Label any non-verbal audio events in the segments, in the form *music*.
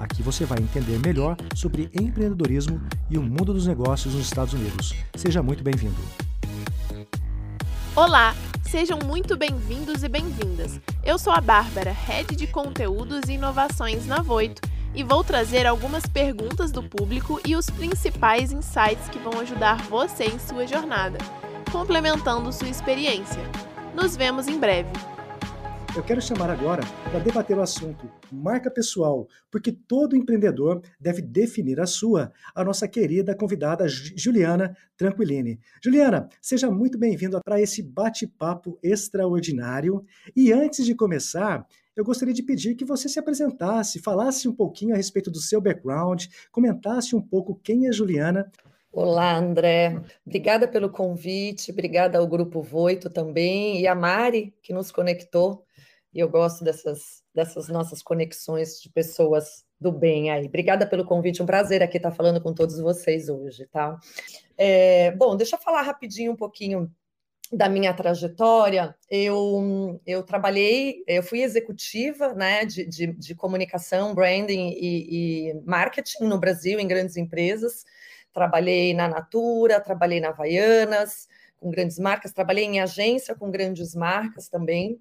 Aqui você vai entender melhor sobre empreendedorismo e o mundo dos negócios nos Estados Unidos. Seja muito bem-vindo. Olá, sejam muito bem-vindos e bem-vindas. Eu sou a Bárbara, Head de Conteúdos e Inovações na Voito, e vou trazer algumas perguntas do público e os principais insights que vão ajudar você em sua jornada, complementando sua experiência. Nos vemos em breve. Eu quero chamar agora para debater o assunto marca pessoal, porque todo empreendedor deve definir a sua, a nossa querida convidada Juliana Tranquilini. Juliana, seja muito bem-vinda para esse bate-papo extraordinário. E antes de começar, eu gostaria de pedir que você se apresentasse, falasse um pouquinho a respeito do seu background, comentasse um pouco quem é Juliana. Olá, André. Obrigada pelo convite, obrigada ao Grupo Voito também e a Mari, que nos conectou e eu gosto dessas, dessas nossas conexões de pessoas do bem aí. Obrigada pelo convite, um prazer aqui estar falando com todos vocês hoje, tá? É, bom, deixa eu falar rapidinho um pouquinho da minha trajetória. Eu, eu trabalhei, eu fui executiva né, de, de, de comunicação, branding e, e marketing no Brasil, em grandes empresas. Trabalhei na Natura, trabalhei na Havaianas, com grandes marcas, trabalhei em agência com grandes marcas também.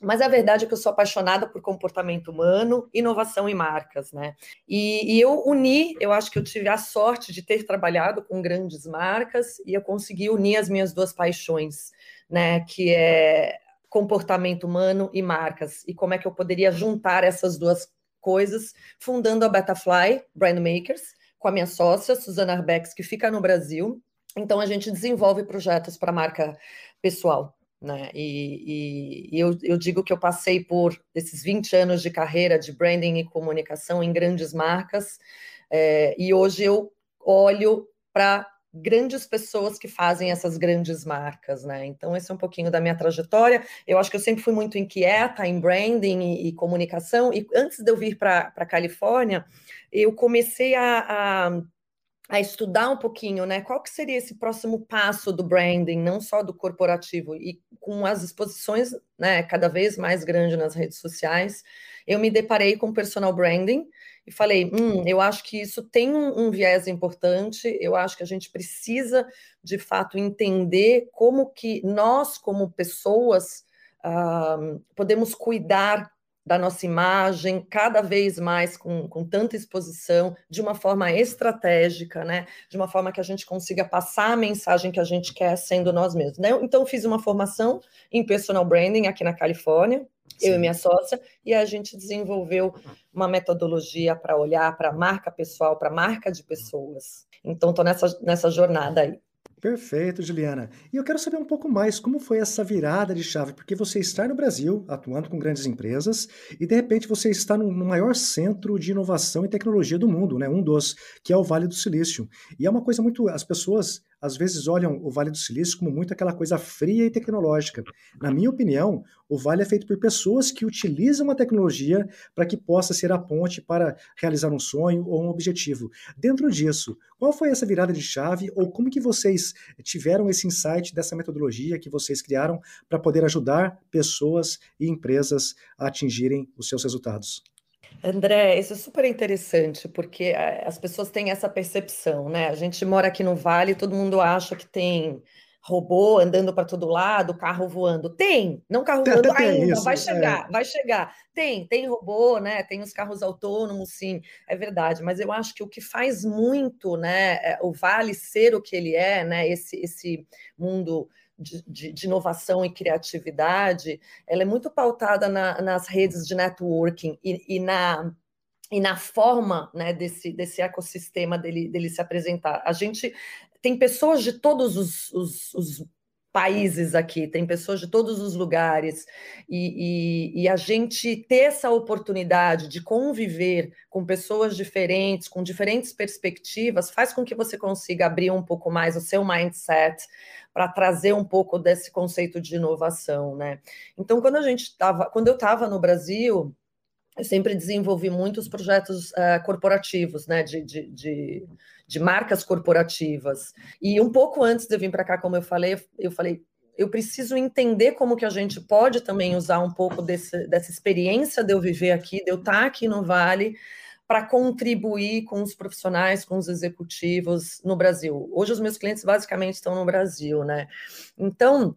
Mas a verdade é que eu sou apaixonada por comportamento humano, inovação e marcas, né? E, e, eu uni, eu acho que eu tive a sorte de ter trabalhado com grandes marcas e eu consegui unir as minhas duas paixões, né? Que é comportamento humano e marcas. E como é que eu poderia juntar essas duas coisas, fundando a Betafly Brand Makers, com a minha sócia, Suzana Arbex, que fica no Brasil. Então, a gente desenvolve projetos para marca pessoal. Né? E, e, e eu, eu, digo que eu passei por esses 20 anos de carreira de branding e comunicação em grandes marcas, é, e hoje eu olho para grandes pessoas que fazem essas grandes marcas, né? Então, esse é um pouquinho da minha trajetória. Eu acho que eu sempre fui muito inquieta em branding e, e comunicação, e antes de eu vir para a Califórnia, eu comecei a, a a estudar um pouquinho, né? Qual que seria esse próximo passo do branding, não só do corporativo, e com as exposições, né, cada vez mais grandes nas redes sociais, eu me deparei com personal branding e falei, hum, eu acho que isso tem um, um viés importante, eu acho que a gente precisa, de fato, entender como que nós, como pessoas, uh, podemos cuidar da nossa imagem, cada vez mais com, com tanta exposição, de uma forma estratégica, né? De uma forma que a gente consiga passar a mensagem que a gente quer sendo nós mesmos. Né? Então, fiz uma formação em personal branding aqui na Califórnia, Sim. eu e minha sócia, e a gente desenvolveu uma metodologia para olhar para a marca pessoal, para a marca de pessoas. Então, estou nessa, nessa jornada aí. Perfeito, Juliana. E eu quero saber um pouco mais como foi essa virada de chave, porque você está no Brasil, atuando com grandes empresas, e de repente você está no, maior centro de inovação e tecnologia do mundo, né? Um dos, que é o Vale do Silício. E é uma coisa muito. As pessoas às vezes olham o Vale do Silício como muito aquela coisa fria e tecnológica. Na minha opinião, o Vale é feito por pessoas que utilizam a tecnologia para que possa ser a ponte para realizar um sonho ou um objetivo. Dentro disso, qual foi essa virada de chave ou como que vocês tiveram esse insight dessa metodologia que vocês criaram para poder ajudar pessoas e empresas a atingirem os seus resultados? André, isso é super interessante, porque eh, as pessoas têm essa percepção, né? A gente mora aqui no Vale, todo mundo acha que tem robô andando para todo lado, carro voando. Tem, não carro *laughs* voando ainda, isso, vai é. chegar, é. vai chegar. Tem, tem robô, né? Tem os carros autônomos, sim, é verdade. Mas eu acho que o que faz muito, né, é, o Vale ser o que ele é, né? Esse, esse mundo de, de, inovação e criatividade, ela é muito pautada na, nas redes de networking e, e, na, e na forma né, desse, desse ecossistema dele, dele se apresentar. A gente tem pessoas de todos os, os, os países aqui, tem pessoas de todos os lugares, e, e, e, a gente ter essa oportunidade de conviver com pessoas diferentes, com diferentes perspectivas, faz com que você consiga abrir um pouco mais o seu mindset para trazer um pouco desse conceito de inovação, né? Então, quando a gente estava, quando eu estava no Brasil, eu sempre desenvolvi muitos projetos uh, corporativos, né, de, de, de, de, marcas corporativas. E um pouco antes de eu vir para cá, como eu falei, eu falei, eu preciso entender como que a gente pode também usar um pouco desse, dessa experiência de eu viver aqui, de eu estar aqui no Vale, para contribuir com os profissionais, com os executivos no Brasil. Hoje os meus clientes basicamente estão no Brasil, né? Então,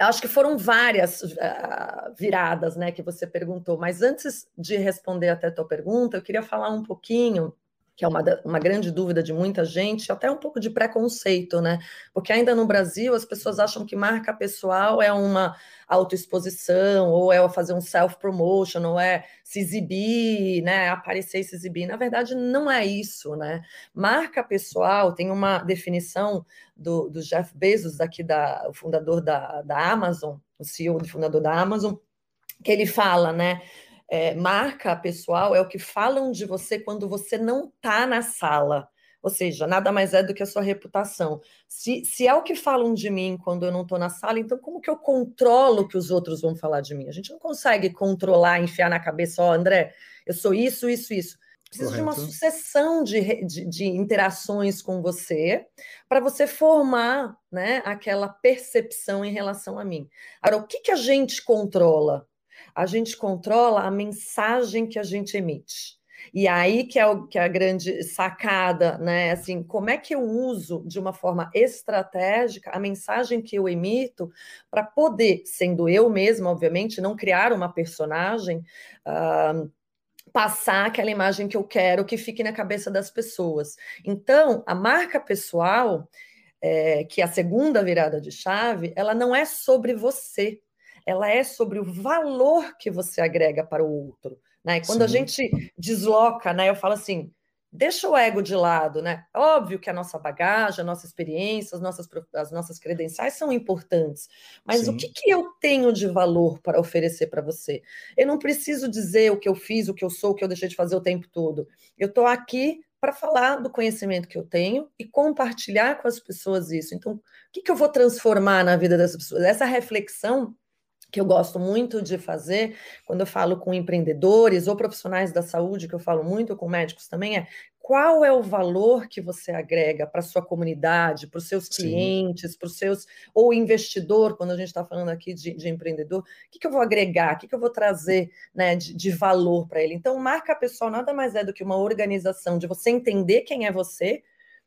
Acho que foram várias uh, viradas, né, que você perguntou. Mas antes de responder até a tua pergunta, eu queria falar um pouquinho que é uma, uma grande dúvida de muita gente, até um pouco de preconceito, né? Porque ainda no Brasil as pessoas acham que marca pessoal é uma autoexposição, ou é fazer um self-promotion, ou é se exibir, né? Aparecer e se exibir. Na verdade, não é isso, né? Marca pessoal tem uma definição do, do Jeff Bezos, aqui da, o fundador da, da Amazon, o CEO e fundador da Amazon, que ele fala, né? É, marca pessoal é o que falam de você quando você não está na sala. Ou seja, nada mais é do que a sua reputação. Se, se é o que falam de mim quando eu não estou na sala, então como que eu controlo o que os outros vão falar de mim? A gente não consegue controlar, enfiar na cabeça, ó, oh, André, eu sou isso, isso, isso. Precisa de uma sucessão de, de, de interações com você para você formar né, aquela percepção em relação a mim. Agora, o que, que a gente controla? A gente controla a mensagem que a gente emite. E aí que é, o, que é a grande sacada, né? Assim, como é que eu uso de uma forma estratégica a mensagem que eu emito para poder, sendo eu mesma, obviamente, não criar uma personagem, uh, passar aquela imagem que eu quero que fique na cabeça das pessoas. Então, a marca pessoal, é, que é a segunda virada de chave, ela não é sobre você ela é sobre o valor que você agrega para o outro. Né? E quando Sim. a gente desloca, né, eu falo assim, deixa o ego de lado, né? Óbvio que a nossa bagagem, a nossa experiência, as nossas, as nossas credenciais são importantes, mas Sim. o que, que eu tenho de valor para oferecer para você? Eu não preciso dizer o que eu fiz, o que eu sou, o que eu deixei de fazer o tempo todo. Eu estou aqui para falar do conhecimento que eu tenho e compartilhar com as pessoas isso. Então, o que, que eu vou transformar na vida dessas pessoas? Essa reflexão que eu gosto muito de fazer quando eu falo com empreendedores ou profissionais da saúde, que eu falo muito com médicos também, é qual é o valor que você agrega para a sua comunidade, para os seus clientes, para os seus, ou investidor, quando a gente está falando aqui de, de empreendedor, o que, que, eu vou agregar, o que, que eu vou trazer né, de, de valor para ele? Então, marca pessoal nada mais é do que uma organização de você entender quem é você,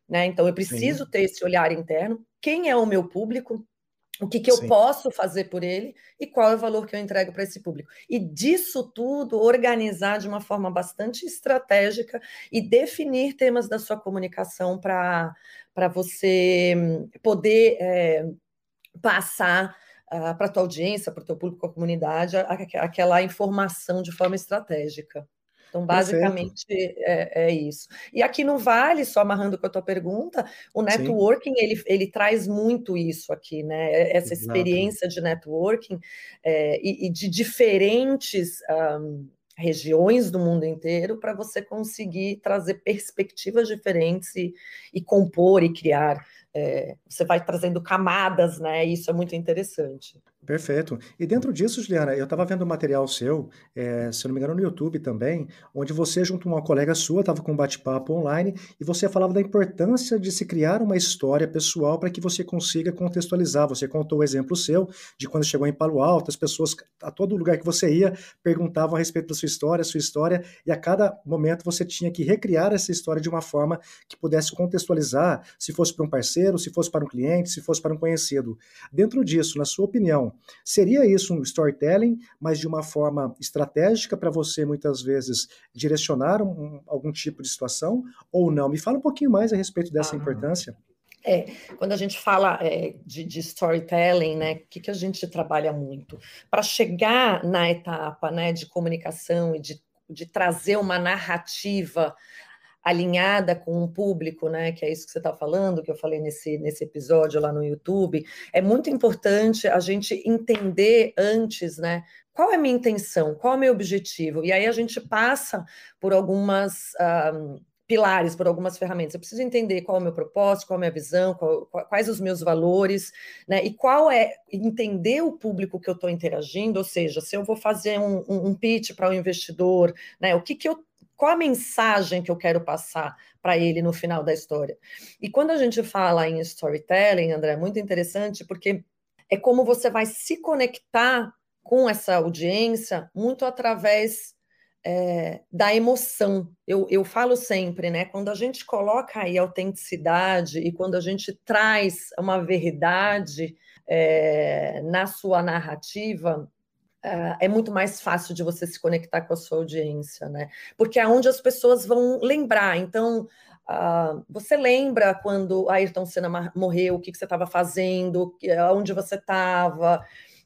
né? Então, eu preciso Sim. ter esse olhar interno, quem é o meu público, o que, que eu Sim. posso fazer por ele e qual é o valor que eu entrego para esse público. E disso tudo, organizar de uma forma bastante estratégica e definir temas da sua comunicação para você hum, poder é, passar uh, para a tua audiência, para o teu público, a comunidade, aquela informação de forma estratégica. Então, basicamente, é, é, isso. E aqui no Vale, só amarrando com a tua pergunta, o networking, ele, ele traz muito isso aqui, né? Essa Exato. experiência de networking é, e, e, de diferentes... Um, regiões do mundo inteiro para você conseguir trazer perspectivas diferentes e, e compor e criar. É, você vai trazendo camadas, né? Isso é muito interessante. Perfeito. E dentro disso, Juliana, eu estava vendo um material seu, é, se não me engano, no YouTube também, onde você, junto com uma colega sua, estava com um bate-papo online e você falava da importância de se criar uma história pessoal para que você consiga contextualizar. Você contou o exemplo seu de quando chegou em Palo Alto, as pessoas, a todo lugar que você ia, perguntavam a respeito da sua história, sua história, e a cada momento você tinha que recriar essa história de uma forma que pudesse contextualizar, se fosse para um parceiro, se fosse para um cliente, se fosse para um conhecido. Dentro disso, na sua opinião, Seria isso um storytelling, mas de uma forma estratégica para você, muitas vezes, direcionar um, algum tipo de situação ou não? Me fala um pouquinho mais a respeito dessa ah. importância. É, quando a gente fala é, de, de, storytelling, né, o que, que a gente trabalha muito? Para chegar na etapa né, de comunicação e de, de trazer uma narrativa alinhada com um público, né? Que é isso que você está falando, que eu falei nesse, nesse episódio lá no YouTube. É muito importante a gente entender antes, né? Qual é a minha intenção? Qual é o meu objetivo? E aí a gente passa por algumas. Um, pilares, por algumas ferramentas. Eu preciso entender qual é o meu propósito, qual é a minha visão, qual, quais os meus valores, né? E qual é entender o público que eu estou interagindo, ou seja, se eu vou fazer um, um, pitch para o um investidor, né? O que, que eu qual a mensagem que eu quero passar para ele no final da história? E quando a gente fala em storytelling, André, é muito interessante porque é como você vai se conectar com essa audiência muito através é, da emoção. Eu, eu falo sempre, né? Quando a gente coloca aí autenticidade e quando a gente traz uma verdade é, na sua narrativa, Uh, é muito mais fácil de você se conectar com a sua audiência, né? Porque é onde as pessoas vão lembrar. Então, uh, você lembra quando Ayrton Senna morreu, o que, que você estava fazendo, onde você estava.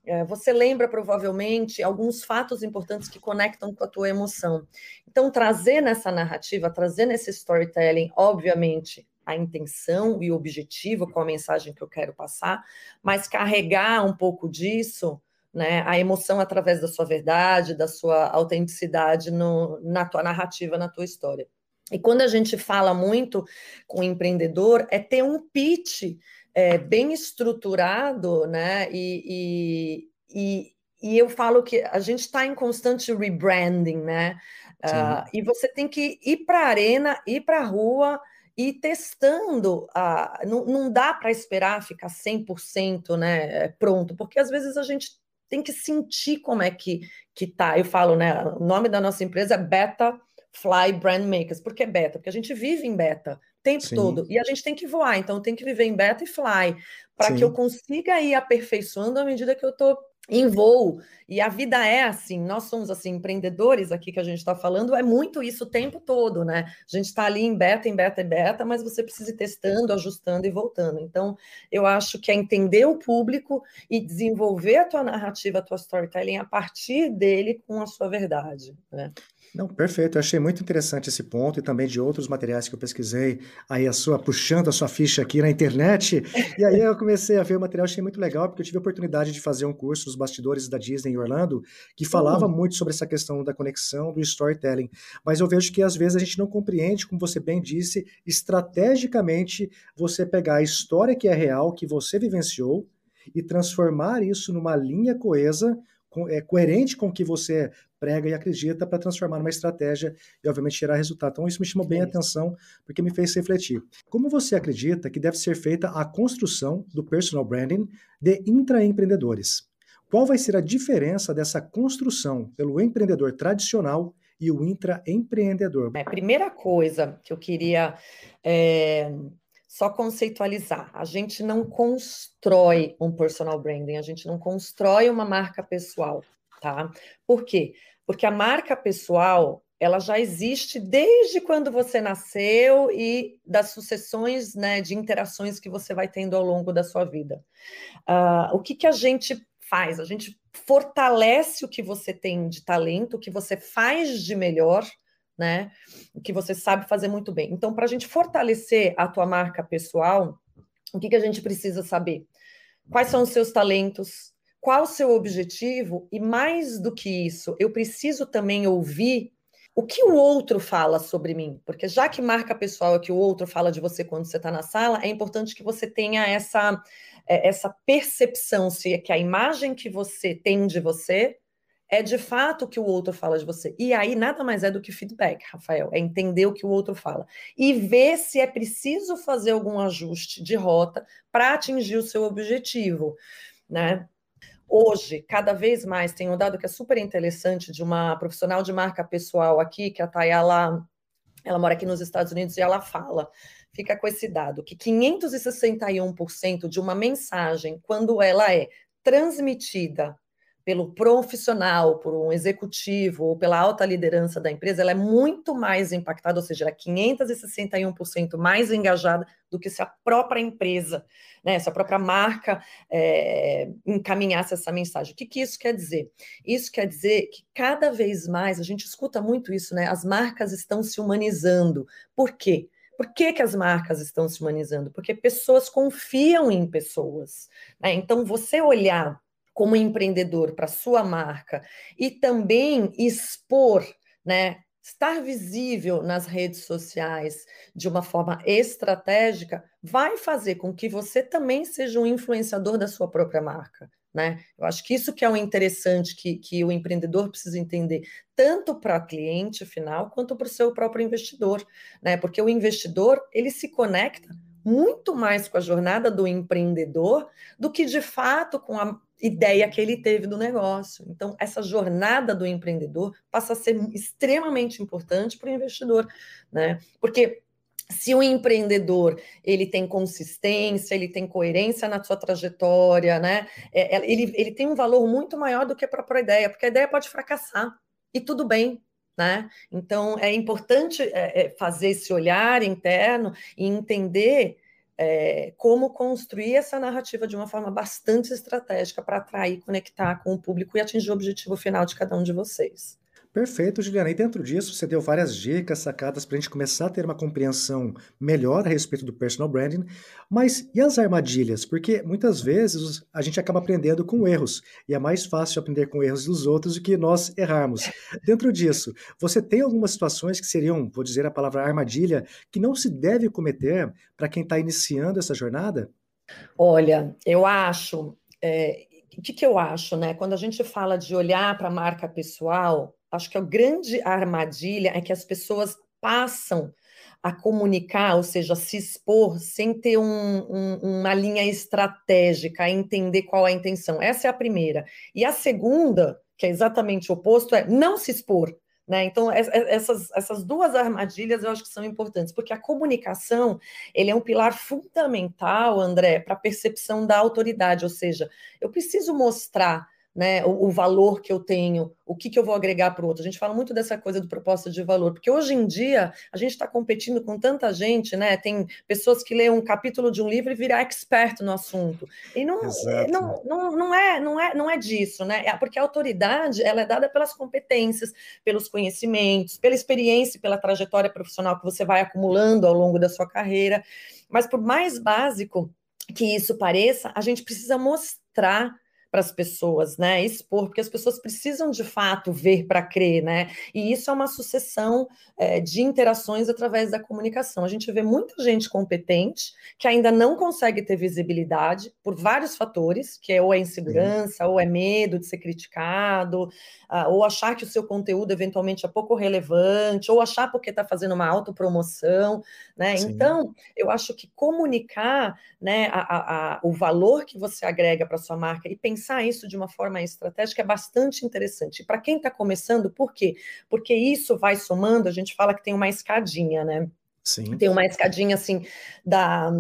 Uh, você lembra provavelmente alguns fatos importantes que conectam com a tua emoção. Então, trazer nessa narrativa, trazer nesse storytelling, obviamente, a intenção e o objetivo com a mensagem que eu quero passar, mas carregar um pouco disso né, a emoção através da sua verdade, da sua autenticidade no, na tua narrativa, na tua história. E quando a gente fala muito com o empreendedor, é ter um pitch é, bem estruturado, né? E, e, e, e, eu falo que a gente está em constante rebranding, né? Uh, e você tem que ir para a arena, ir para a rua e testando. Uh, não, não dá para esperar ficar 100% né, pronto, porque às vezes a gente tem que sentir como é que, que tá. Eu falo, né? O nome da nossa empresa é Beta Fly Brand Makers. Por que beta? Porque a gente vive em beta o tempo Sim. todo. E a gente tem que voar, então tem que viver em beta e fly. Para que eu consiga ir aperfeiçoando à medida que eu estou em voo. E a vida é assim, nós somos assim, empreendedores aqui que a gente está falando, é muito isso o tempo todo, né? A gente está ali em beta, em beta, em beta, mas você precisa ir testando, ajustando e voltando. Então, eu acho que é entender o público e desenvolver a tua narrativa, a tua storytelling a partir dele com a sua verdade, né? Não, perfeito. Eu achei muito interessante esse ponto e também de outros materiais que eu pesquisei, aí a sua puxando a sua ficha aqui na internet. E aí eu comecei a ver o material, achei muito legal, porque eu tive a oportunidade de fazer um curso nos bastidores da Disney em Orlando, que falava uhum. muito sobre essa questão da conexão, do storytelling. Mas eu vejo que às vezes a gente não compreende, como você bem disse, estrategicamente você pegar a história que é real, que você vivenciou, e transformar isso numa linha coesa é, coerente com o que você prega e acredita para transformar numa estratégia e, obviamente, gerar resultado. Então, isso me chamou bem a atenção, porque me fez refletir. Como você acredita que deve ser feita a construção do personal branding de intraempreendedores? Qual vai ser a diferença dessa construção pelo empreendedor tradicional e o intraempreendedor? É, a primeira coisa que eu queria é, só conceitualizar. A gente não constrói um personal branding, a gente não constrói uma marca pessoal, tá? Por quê? Porque a marca pessoal, ela já existe desde quando você nasceu e das sucessões né, de interações que você vai tendo ao longo da sua vida. Uh, o que, que a gente faz? A gente fortalece o que você tem de talento, o que você faz de melhor, né? Que você sabe fazer muito bem. Então, para a gente fortalecer a tua marca pessoal, o que, que a gente precisa saber? Quais são os seus talentos? Qual o seu objetivo? E mais do que isso, eu preciso também ouvir o que o outro fala sobre mim, porque já que marca pessoal é que o outro fala de você quando você está na sala, é importante que você tenha essa, é, essa percepção se é que a imagem que você tem de você é de fato o que o outro fala de você. E aí nada mais é do que feedback, Rafael, é entender o que o outro fala e ver se é preciso fazer algum ajuste de rota para atingir o seu objetivo, né? Hoje, cada vez mais, tem um dado que é super interessante de uma profissional de marca pessoal aqui, que é a Tayala, ela mora aqui nos Estados Unidos e ela fala, fica com esse dado, que 561% de uma mensagem, quando ela é transmitida pelo profissional, por um executivo ou pela alta liderança da empresa, ela é muito mais impactada, ou seja, ela é 561% mais engajada do que se a própria empresa, né, se a própria marca é, encaminhasse essa mensagem. O que, que isso quer dizer? Isso quer dizer que cada vez mais, a gente escuta muito isso, né? As marcas estão se humanizando. Por quê? Por que, que as marcas estão se humanizando? Porque pessoas confiam em pessoas. Né? Então, você olhar como empreendedor para sua marca e também expor, né, estar visível nas redes sociais de uma forma estratégica vai fazer com que você também seja um influenciador da sua própria marca. Né? Eu acho que isso que é o interessante que, que o empreendedor precisa entender, tanto para o cliente final quanto para o seu próprio investidor, né? Porque o investidor ele se conecta muito mais com a jornada do empreendedor do que de fato com a ideia que ele teve do negócio. Então, essa jornada do empreendedor passa a ser extremamente importante para o investidor, né? Porque se o empreendedor ele tem consistência, ele tem coerência na sua trajetória, né? É, é, ele, ele tem um valor muito maior do que a própria ideia, porque a ideia pode fracassar e tudo bem, né? Então, é importante é, é, fazer esse olhar interno e entender é, como construir essa narrativa de uma forma bastante estratégica para atrair, conectar com o público e atingir o objetivo final de cada um de vocês. Perfeito, Juliana. E dentro disso, você deu várias dicas, sacadas para a gente começar a ter uma compreensão melhor a respeito do personal branding. Mas e as armadilhas? Porque muitas vezes a gente acaba aprendendo com erros. E é mais fácil aprender com erros dos outros do que nós errarmos. Dentro disso, você tem algumas situações que seriam, vou dizer a palavra armadilha, que não se deve cometer para quem está iniciando essa jornada? Olha, eu acho. É, o que, que eu acho, né? Quando a gente fala de olhar para a marca pessoal, acho que a grande armadilha é que as pessoas passam a comunicar, ou seja, se expor sem ter um, um, uma linha estratégica, a entender qual é a intenção. Essa é a primeira. E a segunda, que é exatamente o oposto, é não se expor. Né? Então, essas, essas duas armadilhas eu acho que são importantes, porque a comunicação ele é um pilar fundamental, André, para a percepção da autoridade, ou seja, eu preciso mostrar né, o, o, valor que eu tenho, o que, que eu vou agregar para o outro. A gente fala muito dessa coisa do propósito de valor, porque hoje em dia a gente está competindo com tanta gente, né? Tem pessoas que lêem um capítulo de um livro e viram expert no assunto. E não, não, não, não, é, não, é, não é disso, né? É porque a autoridade ela é dada pelas competências, pelos conhecimentos, pela experiência, pela trajetória profissional que você vai acumulando ao longo da sua carreira. Mas por mais básico que isso pareça, a gente precisa mostrar para as pessoas, né? Expor, porque as pessoas precisam de fato ver para crer, né? E isso é uma sucessão é, de interações através da comunicação. A gente vê muita gente competente que ainda não consegue ter visibilidade por vários fatores, que é ou é insegurança, ou é medo de ser criticado, uh, ou achar que o seu conteúdo eventualmente é pouco relevante, ou achar porque está fazendo uma autopromoção, né? Sim. Então, eu acho que comunicar, né, a, a, a, o valor que você agrega para sua marca e pensar pensar isso de uma forma estratégica é bastante interessante. Para quem está começando, por quê? Porque isso vai somando, a gente fala que tem uma escadinha, né? Sim. Tem uma escadinha assim da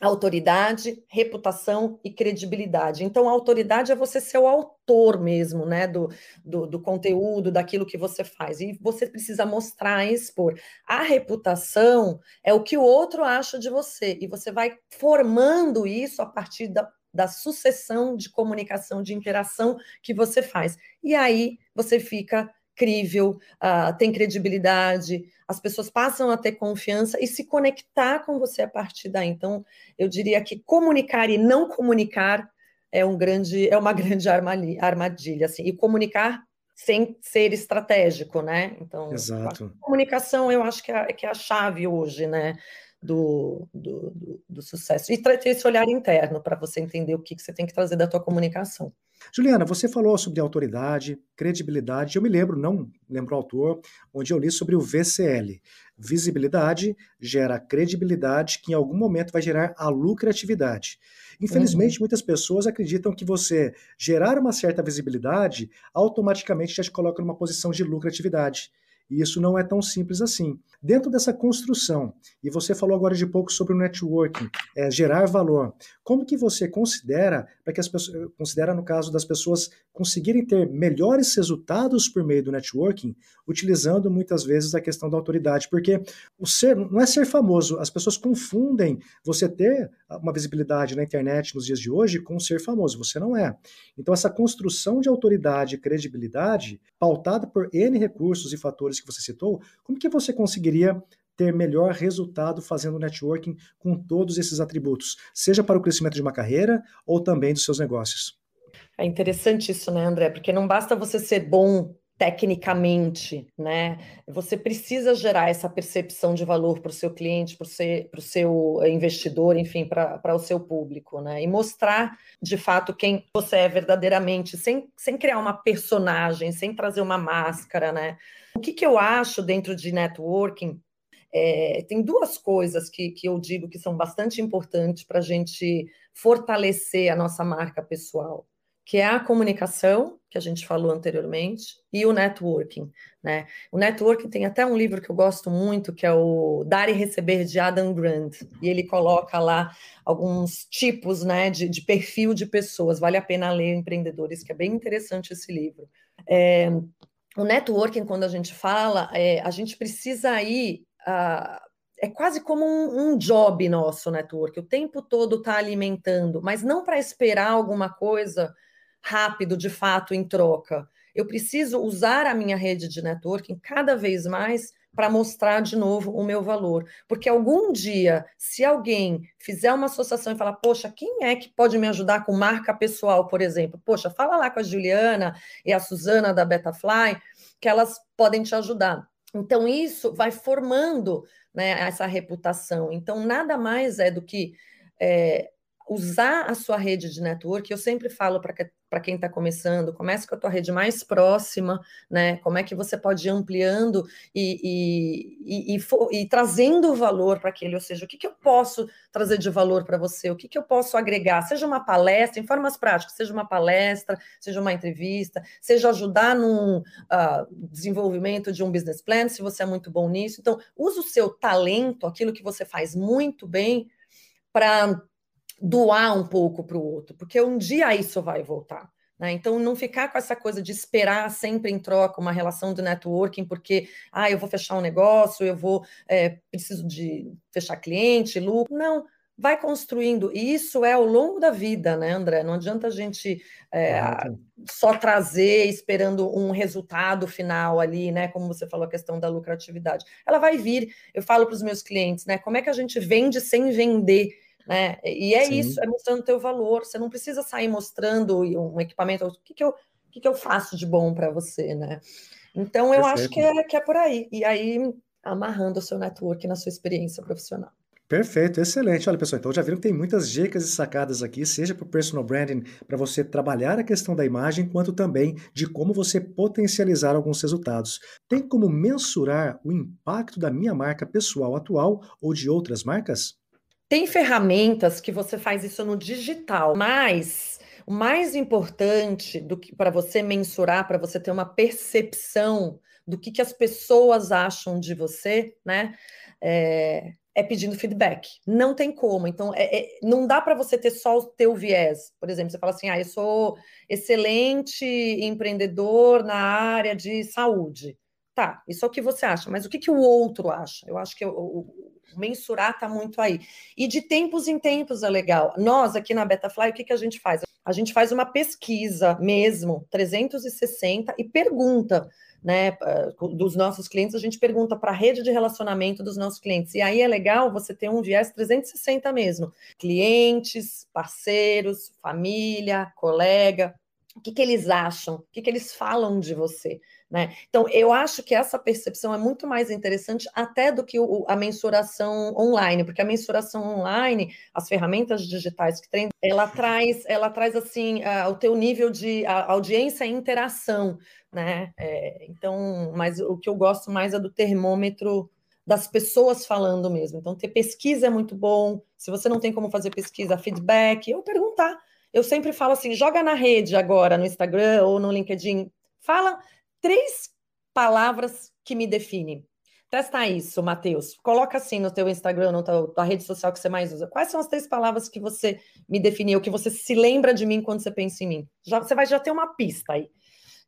autoridade, reputação e credibilidade. Então, a autoridade é você ser o autor mesmo, né, do, do, do, conteúdo, daquilo que você faz. E você precisa mostrar e expor. A reputação é o que o outro acha de você. E você vai formando isso a partir da da sucessão de comunicação, de interação que você faz. E aí você fica crível, uh, tem credibilidade, as pessoas passam a ter confiança e se conectar com você a partir daí. Então, eu diria que comunicar e não comunicar é um grande, é uma *laughs* grande armadilha, assim, e comunicar sem ser estratégico, né? Então, Exato. comunicação eu acho que é, que é a chave hoje, né? Do, do, do, do sucesso. E ter esse olhar interno para você entender o que, que você tem que trazer da tua comunicação. Juliana, você falou sobre autoridade, credibilidade. Eu me lembro, não lembro o autor, onde eu li sobre o VCL. Visibilidade gera credibilidade, que em algum momento vai gerar a lucratividade. Infelizmente, uhum. muitas pessoas acreditam que você gerar uma certa visibilidade automaticamente já te coloca numa posição de lucratividade. E isso não é tão simples assim. Dentro dessa construção, e você falou agora de pouco sobre o networking, é, gerar valor, como que você considera, para que as pessoas, considera no caso das pessoas conseguirem ter melhores resultados por meio do networking, utilizando muitas vezes a questão da autoridade, porque o ser não é ser famoso, as pessoas confundem você ter uma visibilidade na internet nos dias de hoje com ser famoso, você não é. Então essa construção de autoridade e credibilidade, pautada por N recursos e fatores que você citou, como que você conseguiria ter melhor resultado fazendo networking com todos esses atributos, seja para o crescimento de uma carreira ou também dos seus negócios. É interessante isso, né, André? Porque não basta você ser bom tecnicamente, né? Você precisa gerar essa percepção de valor para o seu cliente, para o seu investidor, enfim, para o seu público, né? E mostrar de fato quem você é verdadeiramente, sem, sem criar uma personagem, sem trazer uma máscara, né? O que, que eu acho dentro de networking é, tem duas coisas que, que eu digo que são bastante importantes para a gente fortalecer a nossa marca pessoal, que é a comunicação, que a gente falou anteriormente, e o networking. Né? O networking tem até um livro que eu gosto muito, que é o Dar e Receber, de Adam Grant, e ele coloca lá alguns tipos né, de, de perfil de pessoas. Vale a pena ler Empreendedores, que é bem interessante esse livro. É, o networking, quando a gente fala, é, a gente precisa ir uh, é quase como um, um, job nosso network, o tempo todo está alimentando, mas não para esperar alguma coisa rápido, de fato, em troca. Eu preciso usar a minha rede de networking cada vez mais para mostrar de novo o meu valor. Porque algum dia, se alguém fizer uma associação e falar, poxa, quem é que pode me ajudar com marca pessoal, por exemplo? Poxa, fala lá com a Juliana e a Suzana da Betafly, que elas podem te ajudar. Então, isso vai formando né, essa reputação. Então, nada mais é do que é, usar a sua rede de network. Eu sempre falo para quem está começando, comece com a tua rede mais próxima, né? Como é que você pode ir ampliando e, e, e, e, e trazendo valor para aquele, ou seja, o que, que eu posso trazer de valor para você, o que, que eu posso agregar, seja uma palestra, em formas práticas, seja uma palestra, seja uma entrevista, seja ajudar no uh, desenvolvimento de um business plan, se você é muito bom nisso. Então, use o seu talento, aquilo que você faz muito bem, para doar um pouco para o outro, porque um dia isso vai voltar. Né? Então, não ficar com essa coisa de esperar sempre em troca uma relação de networking, porque ah, eu vou fechar um negócio, eu vou é, preciso de fechar cliente, lucro. Não, vai construindo. E isso é ao longo da vida, né, André? Não adianta a gente é, só trazer esperando um resultado final ali, né? Como você falou, a questão da lucratividade. Ela vai vir. Eu falo para os meus clientes, né? Como é que a gente vende sem vender? Né? E é Sim. isso, é mostrando o teu valor. Você não precisa sair mostrando um equipamento, o que, que, eu, o que, que eu faço de bom para você, né? Então, eu Perfeito. acho que é, que é por aí. E aí, amarrando o seu network na sua experiência profissional. Perfeito, excelente. Olha, pessoal, então já viram que tem muitas dicas e sacadas aqui, seja para o personal branding, para você trabalhar a questão da imagem, quanto também de como você potencializar alguns resultados. Tem como mensurar o impacto da minha marca pessoal atual ou de outras marcas? Tem ferramentas que você faz isso no digital, mas o mais importante do que para você mensurar, para você ter uma percepção do que, que as pessoas acham de você, né? É, é pedindo feedback. Não tem como. Então, é, é, não dá para você ter só o teu viés. Por exemplo, você fala assim, ah, eu sou excelente empreendedor na área de saúde. Tá, isso é o que você acha, mas o que, que o outro acha? Eu acho que o, mensurar está muito aí. E de tempos em tempos é legal. Nós, aqui na Betafly, o que, que a gente faz? A gente faz uma pesquisa mesmo, 360, e pergunta. Né, dos nossos clientes, a gente pergunta para a rede de relacionamento dos nossos clientes. E aí é legal você ter um viés 360 mesmo. Clientes, parceiros, família, colega, o que, que eles acham, o que, que eles falam de você. Né? Então, eu acho que essa percepção é muito mais interessante até do que o, a mensuração online, porque a mensuração online, as ferramentas digitais que tem, ela traz, ela traz assim uh, o teu nível de audiência e interação, né? É, então, mas o que eu gosto mais é do termômetro das pessoas falando mesmo. Então, ter pesquisa é muito bom. Se você não tem como fazer pesquisa, feedback, eu perguntar. Eu sempre falo assim, joga na rede agora, no Instagram ou no LinkedIn, fala três palavras que me definem. Testa isso, Matheus. Coloca assim no teu Instagram, na tua rede social que você mais usa. Quais são as três palavras que você me definiu, que você se lembra de mim quando você pensa em mim? Já, você vai já ter uma pista aí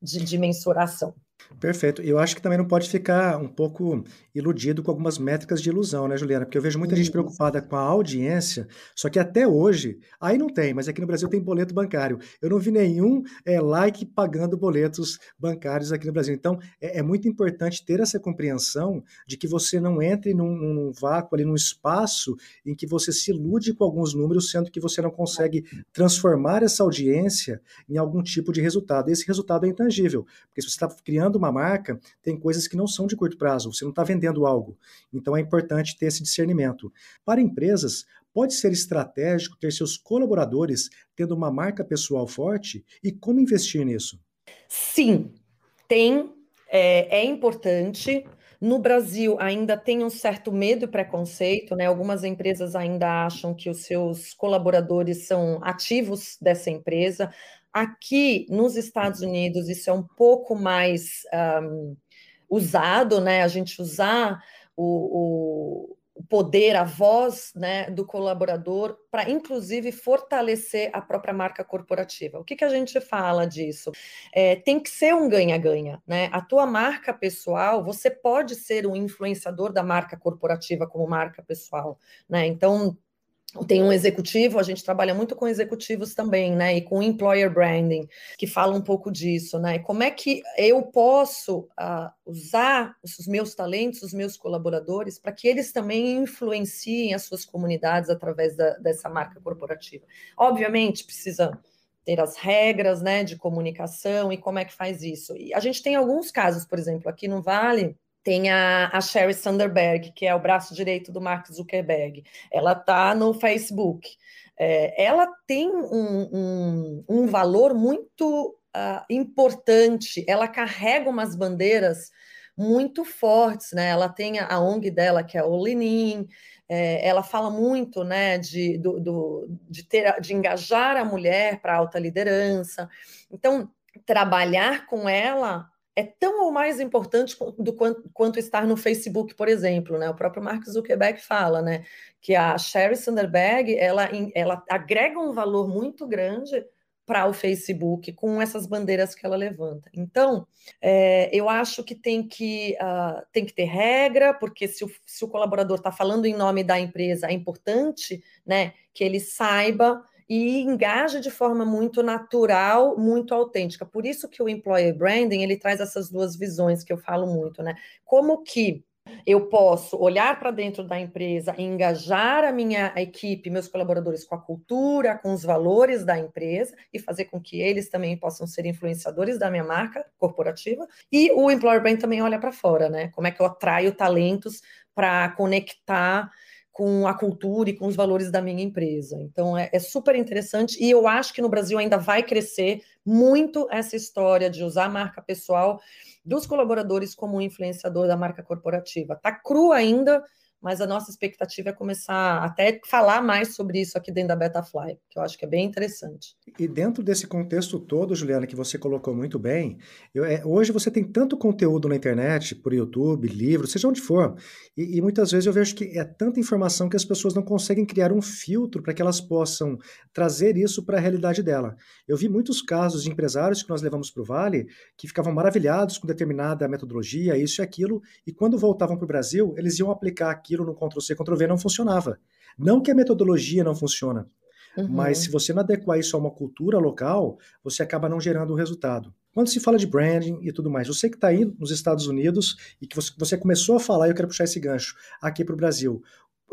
de, de mensuração. Perfeito. Eu acho que também não pode ficar um pouco iludido com algumas métricas de ilusão, né, Juliana? Porque eu vejo muita gente preocupada com a audiência, só que até hoje, aí não tem, mas aqui no Brasil tem boleto bancário. Eu não vi nenhum é, like pagando boletos bancários aqui no Brasil. Então, é, é, muito importante ter essa compreensão de que você não entre num, num, vácuo ali, num espaço em que você se ilude com alguns números, sendo que você não consegue transformar essa audiência em algum tipo de resultado. Esse resultado é intangível, porque se você está criando uma marca, tem coisas que não são de curto prazo, você não está vendendo algo. Então é importante ter esse discernimento. Para empresas, pode ser estratégico ter seus colaboradores tendo uma marca pessoal forte e como investir nisso? Sim, tem, é, é importante. No Brasil ainda tem um certo medo e preconceito, né? Algumas empresas ainda acham que os seus colaboradores são ativos dessa empresa. Aqui nos Estados Unidos, isso é um pouco mais um, usado, né? A gente usar o, o poder, a voz né, do colaborador para, inclusive, fortalecer a própria marca corporativa. O que, que a gente fala disso? É, tem que ser um ganha-ganha. Né? A tua marca pessoal, você pode ser um influenciador da marca corporativa como marca pessoal. Né? Então, tem um executivo, a gente trabalha muito com executivos também, né? E com employer branding, que fala um pouco disso, né? Como é que eu posso uh, usar os meus talentos, os meus colaboradores, para que eles também influenciem as suas comunidades através da, dessa marca corporativa? Obviamente, precisa ter as regras né, de comunicação e como é que faz isso. E a gente tem alguns casos, por exemplo, aqui no Vale, tem a, a Sherry Sanderberg, que é o braço direito do Mark Zuckerberg. Ela está no Facebook. É, ela tem um, um, um valor muito uh, importante. Ela carrega umas bandeiras muito fortes, né? Ela tem a, ONG dela, que é o Lenin, é, ela fala muito né, de, do, do, de, ter, de engajar a mulher para alta liderança. Então, trabalhar com ela é tão ou mais importante do quanto, quanto, estar no Facebook, por exemplo, né? O próprio Mark Zuckerberg fala, né, que a Sherry Sandberg, ela, ela agrega um valor muito grande para o Facebook com essas bandeiras que ela levanta. Então, é, eu acho que tem que, uh, tem que ter regra, porque se o, se o colaborador está falando em nome da empresa, é importante né, que ele saiba e engaja de forma muito natural, muito autêntica. Por isso que o employer branding ele traz essas duas visões que eu falo muito, né? Como que eu posso olhar para dentro da empresa engajar a minha equipe, meus colaboradores com a cultura, com os valores da empresa e fazer com que eles também possam ser influenciadores da minha marca corporativa. E o employer brand também olha para fora, né? Como é que eu atraio talentos para conectar com a cultura e com os valores da minha empresa. Então, é, é, super interessante e eu acho que no Brasil ainda vai crescer muito essa história de usar a marca pessoal dos colaboradores como influenciador da marca corporativa. Está cru ainda, mas a nossa expectativa é começar até falar mais sobre isso aqui dentro da Betafly, que eu acho que é bem interessante. E dentro desse contexto todo, Juliana, que você colocou muito bem, eu, é, hoje você tem tanto conteúdo na internet, por YouTube, livro, seja onde for, e, e, muitas vezes eu vejo que é tanta informação que as pessoas não conseguem criar um filtro para que elas possam trazer isso para a realidade dela. Eu vi muitos casos de empresários que nós levamos para o Vale que ficavam maravilhados com determinada metodologia, isso e aquilo, e quando voltavam para o Brasil, eles iam aplicar aquilo aquilo no Ctrl-C, Ctrl-V não funcionava. Não que a metodologia não funciona, uhum. mas se você não adequar isso a uma cultura local, você acaba não gerando o resultado. Quando se fala de branding e tudo mais, você que está aí nos Estados Unidos e que você, você começou a falar, eu quero puxar esse gancho aqui para o Brasil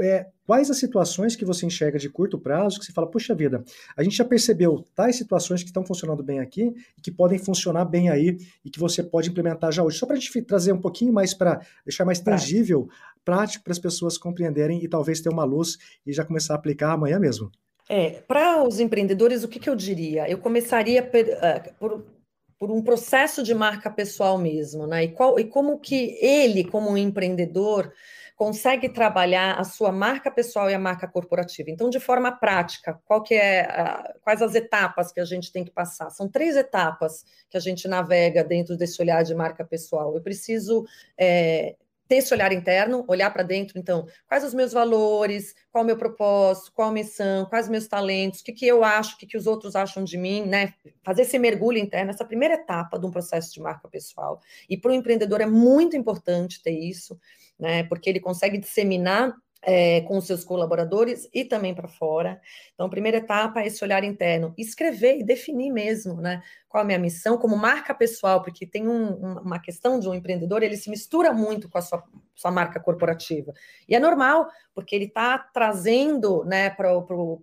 é, quais as situações que você enxerga de curto prazo que você fala, puxa vida, a gente já percebeu tais situações que estão funcionando bem aqui e que podem funcionar bem aí e que você pode implementar já hoje. Só para a gente trazer um pouquinho mais para deixar mais tangível, prático para as pessoas compreenderem e talvez ter uma luz e já começar a aplicar amanhã mesmo. É, para os empreendedores, o que, que eu diria? Eu começaria per, uh, por, por um processo de marca pessoal mesmo, né? E, qual, e como que ele, como um empreendedor, consegue trabalhar a sua marca pessoal e a marca corporativa. Então, de forma prática, qual que é quais as etapas que a gente tem que passar? São três etapas que a gente navega dentro desse olhar de marca pessoal. Eu preciso é, ter esse olhar interno, olhar para dentro, então, quais os meus valores, qual o meu propósito, qual a missão, quais os meus talentos, o que, que eu acho, o que, que os outros acham de mim, né? Fazer esse mergulho interno, essa primeira etapa de um processo de marca pessoal. E para o empreendedor é muito importante ter isso, né? Porque ele consegue disseminar é, com os seus colaboradores e também para fora. Então, a primeira etapa é esse olhar interno, escrever e definir mesmo, né? Qual a minha missão como marca pessoal, porque tem um, uma questão de um empreendedor, ele se mistura muito com a sua, sua marca corporativa. E é normal, porque ele está trazendo né, para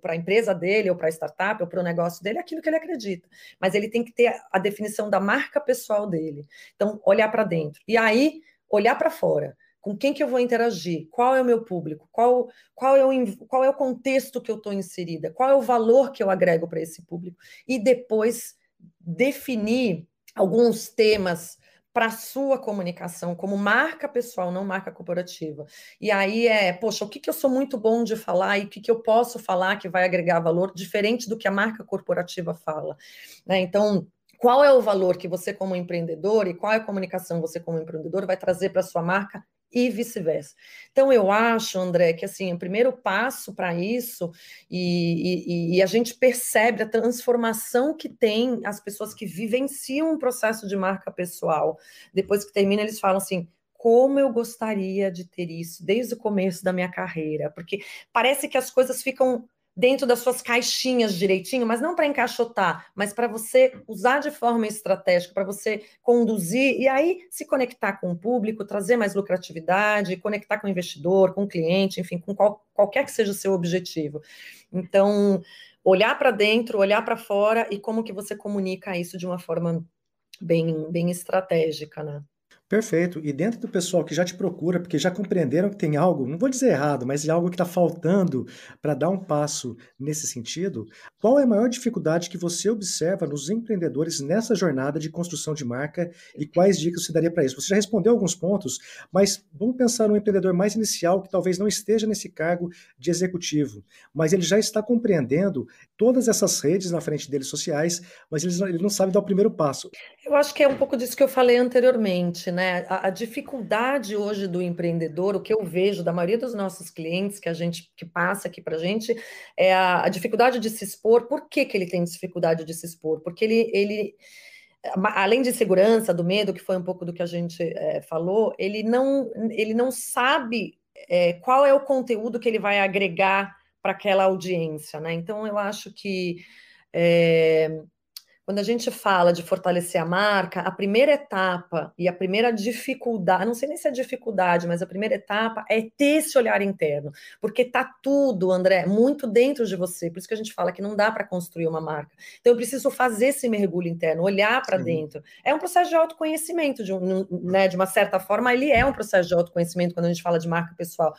a empresa dele, ou para a startup, ou para o negócio dele, aquilo que ele acredita. Mas ele tem que ter a definição da marca pessoal dele. Então, olhar para dentro. E aí, olhar para fora com quem que eu vou interagir, qual é o meu público, qual, qual, é, o, qual é o contexto que eu estou inserida, qual é o valor que eu agrego para esse público, e depois definir alguns temas para a sua comunicação como marca pessoal, não marca corporativa. E aí é, poxa, o que, que eu sou muito bom de falar e o que, que eu posso falar que vai agregar valor, diferente do que a marca corporativa fala. Né? Então, qual é o valor que você, como empreendedor, e qual é a comunicação você, como empreendedor, vai trazer para a sua marca e vice-versa. Então, eu acho, André, que assim, o primeiro passo para isso, e, e, e, a gente percebe a transformação que tem as pessoas que vivenciam um processo de marca pessoal. Depois que termina, eles falam assim. Como eu gostaria de ter isso desde o começo da minha carreira, porque parece que as coisas ficam dentro das suas caixinhas direitinho, mas não para encaixotar, mas para você usar de forma estratégica, para você conduzir e aí se conectar com o público, trazer mais lucratividade, conectar com o investidor, com o cliente, enfim, com qual, qualquer que seja o seu objetivo. Então, olhar para dentro, olhar para fora e como que você comunica isso de uma forma bem, bem estratégica, né? Perfeito. E dentro do pessoal que já te procura, porque já compreenderam que tem algo, não vou dizer errado, mas é algo que está faltando para dar um passo nesse sentido, qual é a maior dificuldade que você observa nos empreendedores nessa jornada de construção de marca e quais dicas você daria para isso? Você já respondeu alguns pontos, mas vamos pensar no empreendedor mais inicial que talvez não esteja nesse cargo de executivo, mas ele já está compreendendo todas essas redes na frente dele sociais, mas ele não sabe dar o primeiro passo. Eu acho que é um pouco disso que eu falei anteriormente, né? A, a, dificuldade hoje do empreendedor, o que eu vejo da maioria dos nossos clientes que a gente que passa aqui para a gente, é a, a, dificuldade de se expor. Por que, que ele tem dificuldade de se expor? Porque ele, ele além de segurança, do medo, que foi um pouco do que a gente é, falou, ele não, ele não sabe é, qual é o conteúdo que ele vai agregar para aquela audiência, né? Então eu acho que é, quando a gente fala de fortalecer a marca, a primeira etapa e a primeira dificuldade, não sei nem se é dificuldade, mas a primeira etapa é ter esse olhar interno, porque tá tudo, André, muito dentro de você. Por isso que a gente fala que não dá para construir uma marca. Então eu preciso fazer esse mergulho interno, olhar para dentro. É um processo de autoconhecimento, de, um, né, de uma certa forma, ele é um processo de autoconhecimento quando a gente fala de marca pessoal.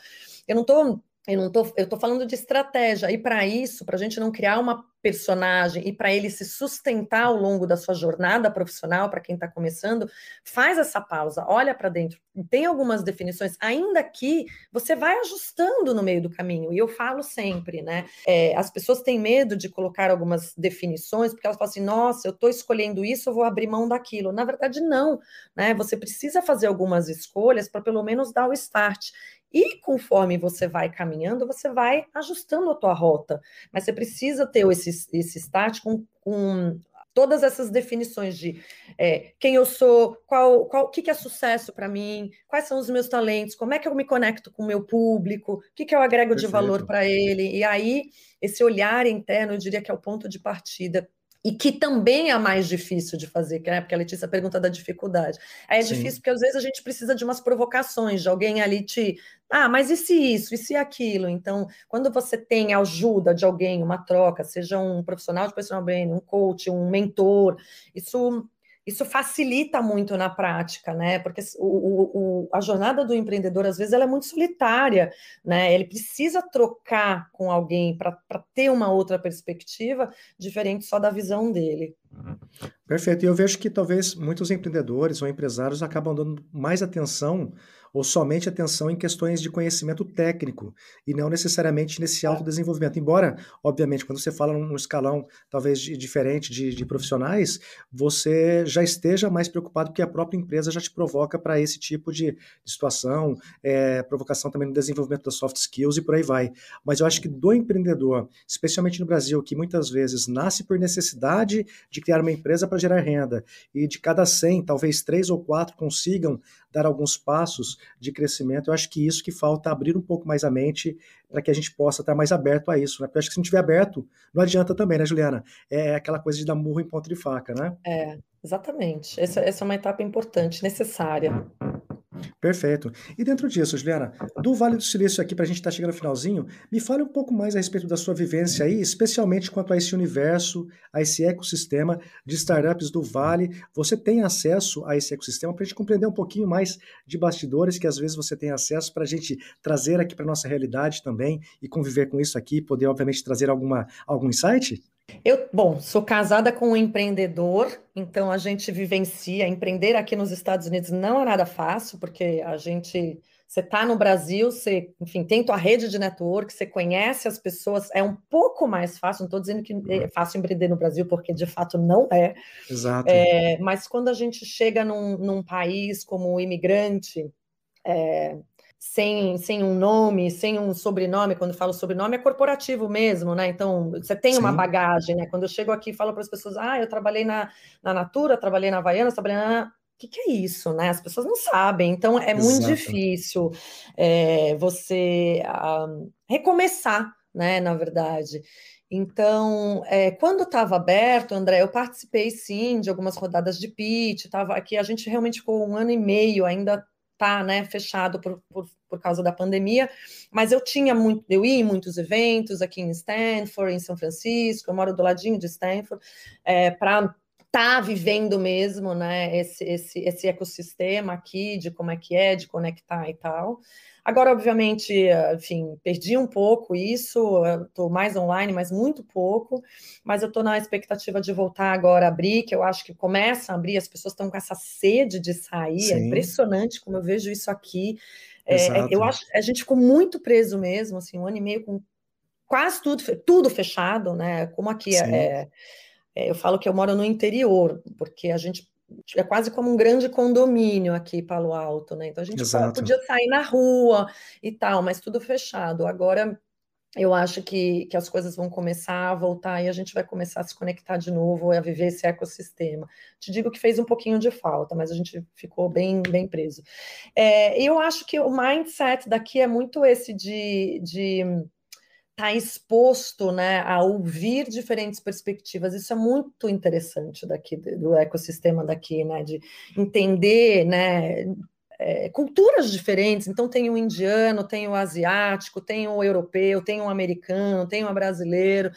Eu não estou eu não tô, eu tô falando de estratégia. E para isso, para a gente não criar uma personagem e para ele se sustentar ao longo da sua jornada profissional, para quem está começando, faz essa pausa, olha para dentro. Tem algumas definições, ainda que você vai ajustando no meio do caminho. E eu falo sempre, né? É, as pessoas têm medo de colocar algumas definições, porque elas falam assim: nossa, eu estou escolhendo isso, eu vou abrir mão daquilo. Na verdade, não. Né? Você precisa fazer algumas escolhas para pelo menos dar o start. E conforme você vai caminhando, você vai ajustando a tua rota. Mas você precisa ter esse, esse start com, com todas essas definições de é, quem eu sou, qual, qual, o que, que é sucesso para mim, quais são os meus talentos, como é que eu me conecto com o meu público, o que, que eu agrego Perfeito. de valor para ele. E aí, esse olhar interno, eu diria que é o ponto de partida e que também é mais difícil de fazer, né? porque a Letícia pergunta da dificuldade. Aí é Sim. difícil porque às vezes a gente precisa de umas provocações, de alguém ali te. Ah, mas e se isso, e se aquilo? Então, quando você tem a ajuda de alguém, uma troca, seja um profissional de personal branding, um coach, um mentor, isso isso facilita muito na prática, né? Porque o, o, a jornada do empreendedor, às vezes, ela é muito solitária, né? Ele precisa trocar com alguém para ter uma outra perspectiva, diferente só da visão dele. Perfeito. E eu vejo que talvez muitos empreendedores ou empresários acabam dando mais atenção ou somente atenção em questões de conhecimento técnico e não necessariamente nesse É. autodesenvolvimento. Embora, obviamente, quando você fala num escalão talvez de- diferente de, de profissionais, você já esteja mais preocupado porque a própria empresa já te provoca para esse tipo de, de situação, é, provocação também no desenvolvimento das soft skills e por aí vai. Mas eu acho que do empreendedor, especialmente no Brasil, que muitas vezes nasce por necessidade de criar uma empresa para gerar renda e de cada 100, talvez três ou quatro consigam dar alguns passos de crescimento. Eu acho que isso que falta abrir um pouco mais a mente para que a gente possa estar mais aberto a isso, né? Porque eu acho que se não estiver aberto, não adianta também, né, Juliana? É aquela coisa de dar murro em ponto de faca, né? É, exatamente. Essa, essa é uma etapa importante, necessária. Perfeito. E dentro disso, Juliana, do Vale do Silício aqui, para a gente estar chegando no finalzinho, me fale um pouco mais a respeito da sua vivência aí, especialmente quanto a esse universo, a esse ecossistema de startups do Vale. Você tem acesso a esse ecossistema para a gente compreender um pouquinho mais de bastidores que às vezes você tem acesso para a gente trazer aqui para nossa realidade também e conviver com isso aqui, poder obviamente trazer alguma, algum insight? Eu, bom, sou casada com um empreendedor, então a gente vivencia. Empreender aqui nos Estados Unidos não é nada fácil, porque a gente, você está no Brasil, você, enfim, tem tua rede de network, você conhece as pessoas, é um pouco mais fácil. Não estou dizendo que é fácil empreender no Brasil, porque de fato não é. Exato. É, mas quando a gente chega num, num país como imigrante, é, sem, sem um nome, sem um sobrenome, quando falo sobrenome é corporativo mesmo, né? Então, você tem Sim. uma bagagem, né? Quando eu chego aqui e falo para as pessoas, ah, eu trabalhei na, na Natura, trabalhei na Havaianas, trabalhei na... O que, que, é isso, né? As pessoas não sabem, então é Exato. muito difícil é, você uh, recomeçar, né? Na verdade. Então, é, quando estava aberto, André, eu participei sim de algumas rodadas de pitch, estava aqui, a gente realmente ficou um ano e meio ainda tá, né, fechado por, por, por causa da pandemia, mas eu tinha muito, eu ia em muitos eventos aqui em Stanford, em São Francisco, eu moro do ladinho de Stanford, é, para tá vivendo mesmo, né, esse, esse, esse ecossistema aqui, de como é que é, de conectar e tal. Agora, obviamente, enfim, perdi um pouco isso, estou mais online, mas muito pouco, mas eu estou na expectativa de voltar agora a abrir, que eu acho que começa a abrir, as pessoas estão com essa sede de sair, Sim. é impressionante como eu vejo isso aqui. É, eu acho a gente ficou muito preso mesmo, assim, um ano e meio com quase tudo, tudo fechado, né? Como aqui é, é, eu falo que eu moro no interior, porque a gente é quase como um grande condomínio aqui Palo Alto, né? Então a gente Exato. podia sair na rua e tal, mas tudo fechado. Agora eu acho que, que as coisas vão começar a voltar e a gente vai começar a se conectar de novo e a viver esse ecossistema. Te digo que fez um pouquinho de falta, mas a gente ficou bem, bem preso. É, eu acho que o mindset daqui é muito esse de. de tá exposto né, a ouvir diferentes perspectivas. Isso é muito interessante daqui do ecossistema daqui, né? De entender né, é, culturas diferentes. Então tem o indiano, tem o asiático, tem o europeu, tem o americano, tem o brasileiro.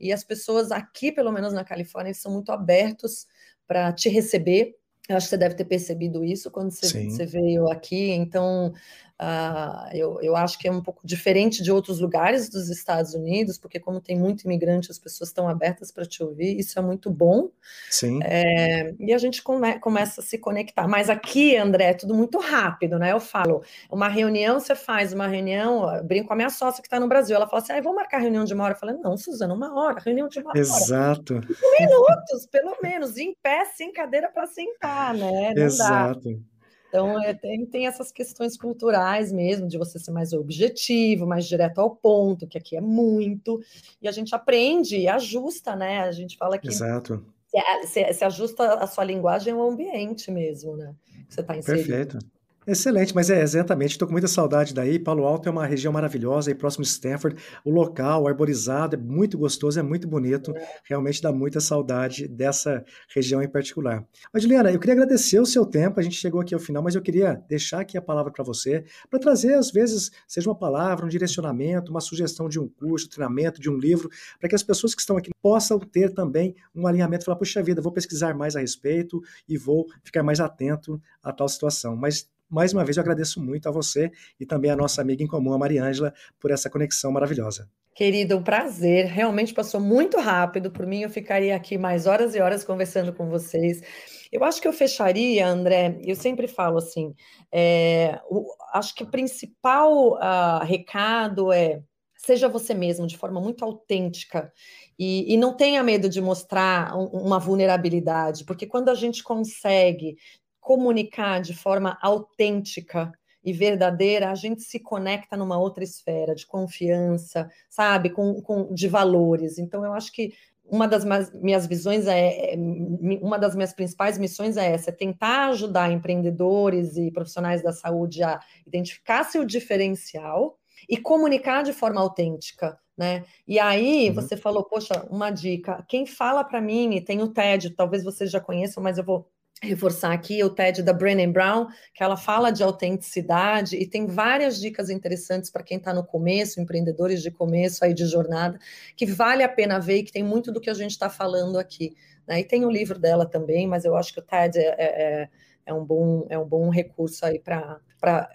E as pessoas aqui, pelo menos na Califórnia, eles são muito abertos para te receber. Eu acho que você deve ter percebido isso quando você, você veio aqui. Então, Uh, eu, eu acho que é um pouco diferente de outros lugares dos Estados Unidos, porque como tem muito imigrante, as pessoas estão abertas para te ouvir, isso é muito bom. Sim. É, e a gente come, começa a se conectar. Mas aqui, André, é tudo muito rápido, né? Eu falo, uma reunião, você faz uma reunião, eu brinco com a minha sócia que está no Brasil, ela fala assim, ah, vamos marcar reunião de uma hora. Eu falei, não, Suzana, uma hora, reunião de uma hora. Exato. Cinco minutos, pelo menos, em pé, sem cadeira para sentar, né? Não Exato. Dá. Então, é, tem, tem, essas questões culturais mesmo, de você ser mais objetivo, mais direto ao ponto, que aqui é muito, e a gente aprende e ajusta, né? A gente fala que Exato. Se, se, se ajusta a sua linguagem ao ambiente mesmo, né? Que você está inserido. Perfeito. Excelente, mas é exatamente, estou com muita saudade daí. Palo Alto é uma região maravilhosa, aí próximo de Stanford. O local, arborizado, é muito gostoso, é muito bonito. Realmente dá muita saudade dessa região em particular. Mas, Juliana, eu queria agradecer o seu tempo. A gente chegou aqui ao final, mas eu queria deixar aqui a palavra para você, para trazer, às vezes, seja uma palavra, um direcionamento, uma sugestão de um curso, treinamento, de um livro, para que as pessoas que estão aqui possam ter também um alinhamento, falar, puxa vida, vou pesquisar mais a respeito e vou ficar mais atento a tal situação. Mas mais uma vez eu agradeço muito a você e também a nossa amiga em comum, a Mariângela, por essa conexão maravilhosa. Querido, um prazer. Realmente passou muito rápido. Por mim, eu ficaria aqui mais horas e horas conversando com vocês. Eu acho que eu fecharia, André. Eu sempre falo assim: é, o, acho que o principal uh, recado é seja você mesmo de forma muito autêntica e, e não tenha medo de mostrar um, uma vulnerabilidade, porque quando a gente consegue comunicar de forma autêntica, e verdadeira, a gente se conecta numa outra esfera de confiança, sabe, com, com de valores. Então, eu acho que uma das minhas visões é, é, uma das minhas principais missões é essa, é tentar ajudar empreendedores e profissionais da saúde a identificar seu diferencial e comunicar de forma autêntica, né? E aí uhum. você falou, poxa, uma dica, quem fala para mim, e tem o TED, talvez vocês já conheçam, mas eu vou reforçar aqui o TED da Brené Brown, que ela fala de autenticidade e tem várias dicas interessantes para quem está no começo, empreendedores de começo aí de jornada, que vale a pena ver e que tem muito do que a gente está falando aqui. Né? E tem o livro dela também, mas eu acho que o TED é, é, é, é um, bom, é um bom recurso aí para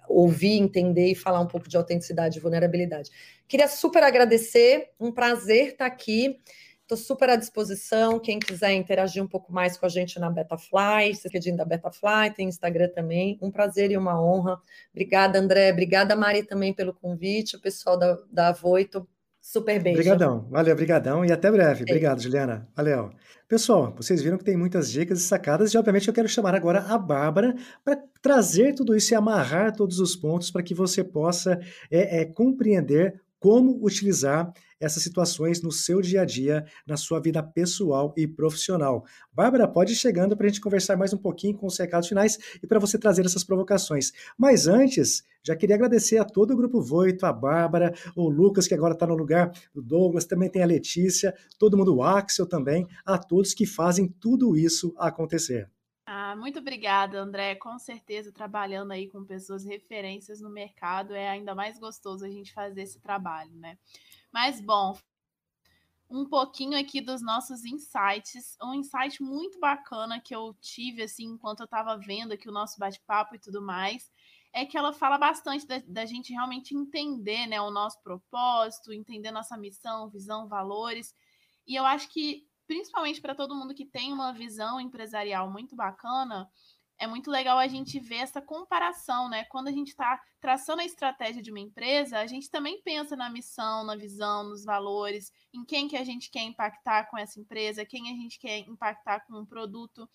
ouvir, entender e falar um pouco de autenticidade e vulnerabilidade. Queria super agradecer, um prazer estar tá aqui. Estou super à disposição. Quem quiser interagir um pouco mais com a gente na Betafly, se pedindo da Betafly, tem Instagram também. Um prazer e uma honra. Obrigada, André. Obrigada, Mari, também pelo convite. O pessoal da, da Voito. Super beijo. Obrigadão. Valeu, obrigadão. E até breve. Obrigado, Juliana. Valeu. Pessoal, vocês viram que tem muitas dicas e sacadas, e obviamente eu quero chamar agora a Bárbara para trazer tudo isso e amarrar todos os pontos para que você possa é, é, compreender como utilizar essas situações no seu dia a dia, na sua vida pessoal e profissional. Bárbara, pode ir chegando para a gente conversar mais um pouquinho com os recados finais e para você trazer essas provocações. Mas antes, já queria agradecer a todo o Grupo Voito, a Bárbara, o Lucas, que agora está no lugar do Douglas, também tem a Letícia, todo mundo, o Axel também, a todos que fazem tudo isso acontecer. Ah, muito obrigada, André. Com certeza, trabalhando aí com pessoas referências no mercado, é ainda mais gostoso a gente fazer esse trabalho, né? Mas, bom, um pouquinho aqui dos nossos insights. Um insight muito bacana que eu tive, assim, enquanto eu estava vendo aqui o nosso bate-papo e tudo mais, é que ela fala bastante da, da, gente realmente entender, né, o nosso propósito, entender nossa missão, visão, valores. E eu acho que principalmente para todo mundo que tem uma visão empresarial muito bacana, é muito legal a gente ver essa comparação, né? Quando a gente está traçando a estratégia de uma empresa, a gente também pensa na missão, na visão, nos valores, em quem que a gente quer impactar com essa empresa, quem a gente quer impactar com um produto.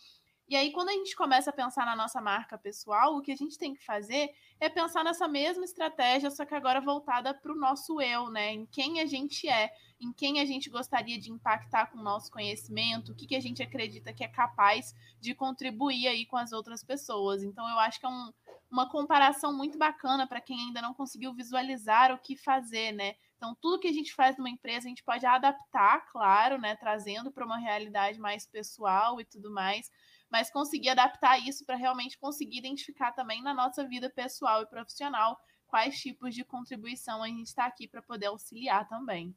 E aí, quando a gente começa a pensar na nossa marca pessoal, o que a gente tem que fazer é pensar nessa mesma estratégia, só que agora voltada para o nosso eu, né? Em quem a gente é, em quem a gente gostaria de impactar com o nosso conhecimento, o que, que a gente acredita que é capaz de contribuir aí com as outras pessoas. Então, eu acho que é um, uma comparação muito bacana para quem ainda não conseguiu visualizar o que fazer, né? Então, tudo que a gente faz numa empresa, a gente pode adaptar, claro, né? Trazendo para uma realidade mais pessoal e tudo mais mas conseguir adaptar isso para realmente conseguir identificar também na nossa vida pessoal e profissional quais tipos de contribuição a gente está aqui para poder auxiliar também.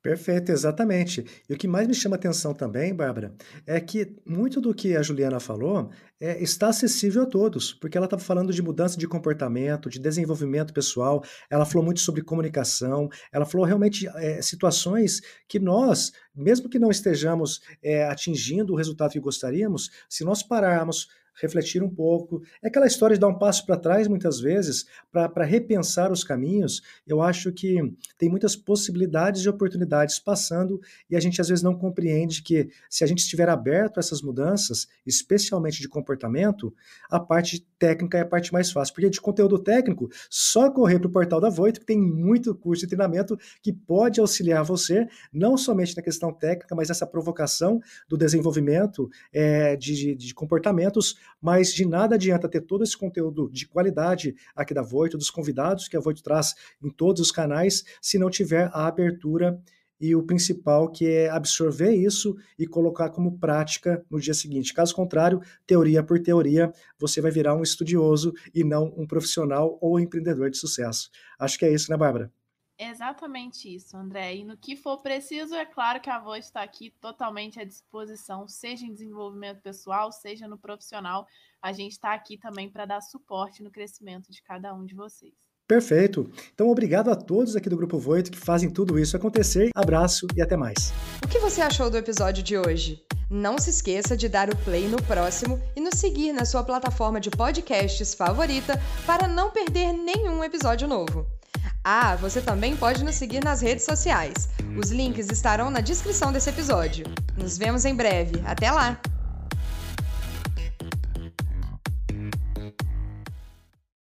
Perfeito, exatamente. E o que mais me chama atenção também, Bárbara, é que muito do que a Juliana falou é, está acessível a todos, porque ela estava falando de mudança de comportamento, de desenvolvimento pessoal, ela falou muito sobre comunicação, ela falou realmente é, situações que nós, mesmo que não estejamos é, atingindo o resultado que gostaríamos, se nós pararmos, refletir um pouco. É aquela história de dar um passo para trás, muitas vezes, para repensar os caminhos. Eu acho que tem muitas possibilidades e oportunidades passando e a gente às vezes não compreende que se a gente estiver aberto a essas mudanças, especialmente de comportamento, a parte técnica é a parte mais fácil. Porque de conteúdo técnico, só correr para o portal da Voito, que tem muito curso de treinamento que pode auxiliar você, não somente na questão técnica, mas nessa provocação do desenvolvimento é, de, de comportamentos mas de nada adianta ter todo esse conteúdo de qualidade aqui da Voito, dos convidados que a Voito traz em todos os canais, se não tiver a abertura e o principal que é absorver isso e colocar como prática no dia seguinte. Caso contrário, teoria por teoria, você vai virar um estudioso e não um profissional ou empreendedor de sucesso. Acho que é isso, né, Bárbara? Exatamente isso, André. E no que for preciso, é claro que a voz está aqui totalmente à disposição, seja em desenvolvimento pessoal, seja no profissional. A gente está aqui também para dar suporte no crescimento de cada um de vocês. Perfeito. Então, obrigado a todos aqui do Grupo Voito que fazem tudo isso acontecer. Abraço e até mais. O que você achou do episódio de hoje? Não se esqueça de dar o play no próximo e nos seguir na sua plataforma de podcasts favorita para não perder nenhum episódio novo. Ah, você também pode nos seguir nas redes sociais. Os links estarão na descrição desse episódio. Nos vemos em breve. Até lá!